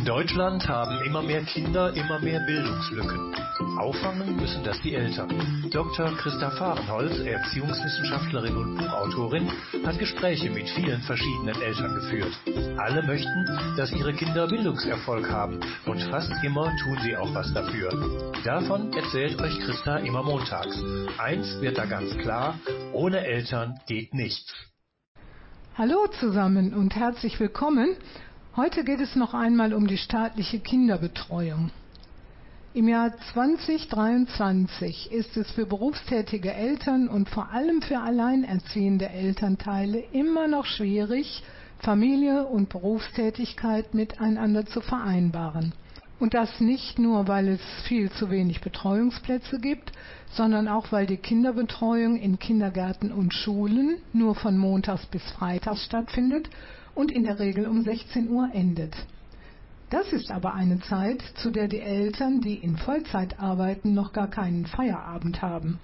In Deutschland haben immer mehr Kinder immer mehr Bildungslücken. Auffangen müssen das die Eltern. Dr. Christa Fahrenholz, Erziehungswissenschaftlerin und Buchautorin, hat Gespräche mit vielen verschiedenen Eltern geführt. Alle möchten, dass ihre Kinder Bildungserfolg haben und fast immer tun sie auch was dafür. Davon erzählt euch Christa immer montags. Eins wird da ganz klar, ohne Eltern geht nichts. Hallo zusammen und herzlich willkommen. Heute geht es noch einmal um die staatliche Kinderbetreuung. Im Jahr 2023 ist es für berufstätige Eltern und vor allem für alleinerziehende Elternteile immer noch schwierig, Familie und Berufstätigkeit miteinander zu vereinbaren. Und das nicht nur, weil es viel zu wenig Betreuungsplätze gibt, sondern auch, weil die Kinderbetreuung in Kindergärten und Schulen nur von Montags bis Freitags stattfindet und in der Regel um 16 Uhr endet. Das ist aber eine Zeit, zu der die Eltern, die in Vollzeit arbeiten, noch gar keinen Feierabend haben.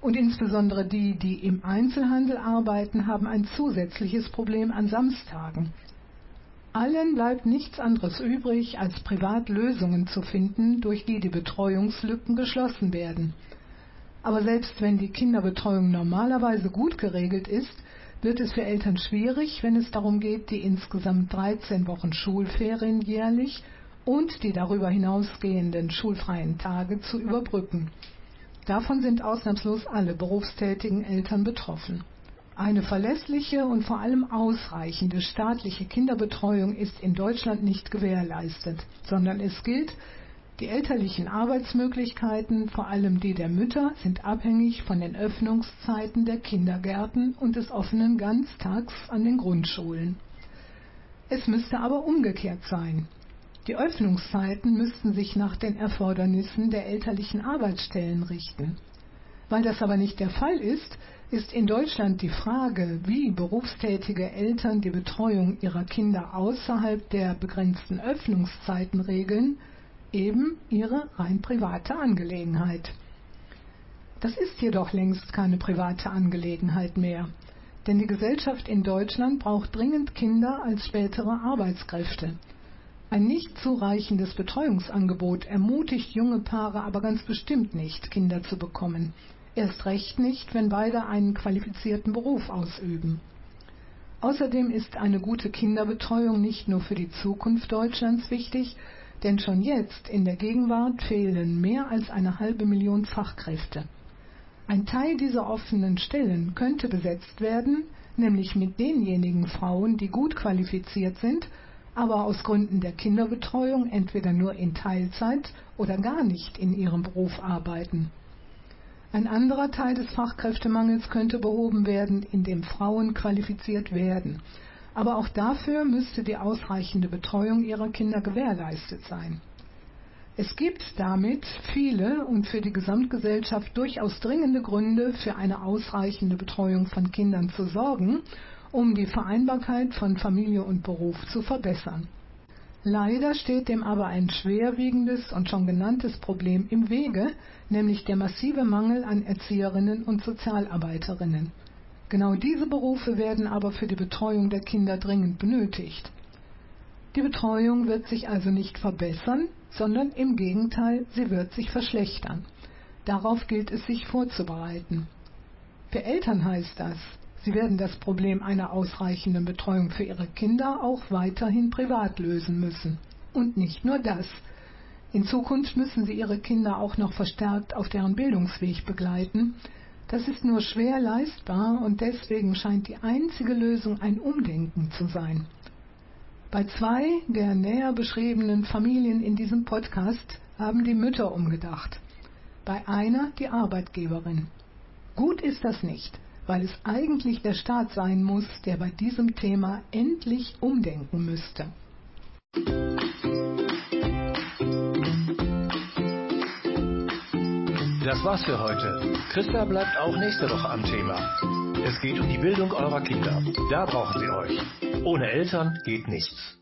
Und insbesondere die, die im Einzelhandel arbeiten, haben ein zusätzliches Problem an Samstagen. Allen bleibt nichts anderes übrig, als privat Lösungen zu finden, durch die die Betreuungslücken geschlossen werden. Aber selbst wenn die Kinderbetreuung normalerweise gut geregelt ist, wird es für Eltern schwierig, wenn es darum geht, die insgesamt 13 Wochen Schulferien jährlich und die darüber hinausgehenden schulfreien Tage zu überbrücken. Davon sind ausnahmslos alle berufstätigen Eltern betroffen. Eine verlässliche und vor allem ausreichende staatliche Kinderbetreuung ist in Deutschland nicht gewährleistet, sondern es gilt, die elterlichen Arbeitsmöglichkeiten, vor allem die der Mütter, sind abhängig von den Öffnungszeiten der Kindergärten und des offenen Ganztags an den Grundschulen. Es müsste aber umgekehrt sein. Die Öffnungszeiten müssten sich nach den Erfordernissen der elterlichen Arbeitsstellen richten. Weil das aber nicht der Fall ist, ist in Deutschland die Frage, wie berufstätige Eltern die Betreuung ihrer Kinder außerhalb der begrenzten Öffnungszeiten regeln, eben ihre rein private Angelegenheit. Das ist jedoch längst keine private Angelegenheit mehr, denn die Gesellschaft in Deutschland braucht dringend Kinder als spätere Arbeitskräfte. Ein nicht zureichendes Betreuungsangebot ermutigt junge Paare aber ganz bestimmt nicht, Kinder zu bekommen. Erst recht nicht, wenn beide einen qualifizierten Beruf ausüben. Außerdem ist eine gute Kinderbetreuung nicht nur für die Zukunft Deutschlands wichtig, denn schon jetzt in der Gegenwart fehlen mehr als eine halbe Million Fachkräfte. Ein Teil dieser offenen Stellen könnte besetzt werden, nämlich mit denjenigen Frauen, die gut qualifiziert sind, aber aus Gründen der Kinderbetreuung entweder nur in Teilzeit oder gar nicht in ihrem Beruf arbeiten. Ein anderer Teil des Fachkräftemangels könnte behoben werden, indem Frauen qualifiziert werden. Aber auch dafür müsste die ausreichende Betreuung ihrer Kinder gewährleistet sein. Es gibt damit viele und für die Gesamtgesellschaft durchaus dringende Gründe für eine ausreichende Betreuung von Kindern zu sorgen, um die Vereinbarkeit von Familie und Beruf zu verbessern. Leider steht dem aber ein schwerwiegendes und schon genanntes Problem im Wege, nämlich der massive Mangel an Erzieherinnen und Sozialarbeiterinnen. Genau diese Berufe werden aber für die Betreuung der Kinder dringend benötigt. Die Betreuung wird sich also nicht verbessern, sondern im Gegenteil, sie wird sich verschlechtern. Darauf gilt es sich vorzubereiten. Für Eltern heißt das, Sie werden das Problem einer ausreichenden Betreuung für ihre Kinder auch weiterhin privat lösen müssen. Und nicht nur das. In Zukunft müssen sie ihre Kinder auch noch verstärkt auf deren Bildungsweg begleiten. Das ist nur schwer leistbar und deswegen scheint die einzige Lösung ein Umdenken zu sein. Bei zwei der näher beschriebenen Familien in diesem Podcast haben die Mütter umgedacht. Bei einer die Arbeitgeberin. Gut ist das nicht weil es eigentlich der Staat sein muss, der bei diesem Thema endlich umdenken müsste. Das war's für heute. Christa bleibt auch nächste Woche am Thema. Es geht um die Bildung eurer Kinder. Da brauchen sie euch. Ohne Eltern geht nichts.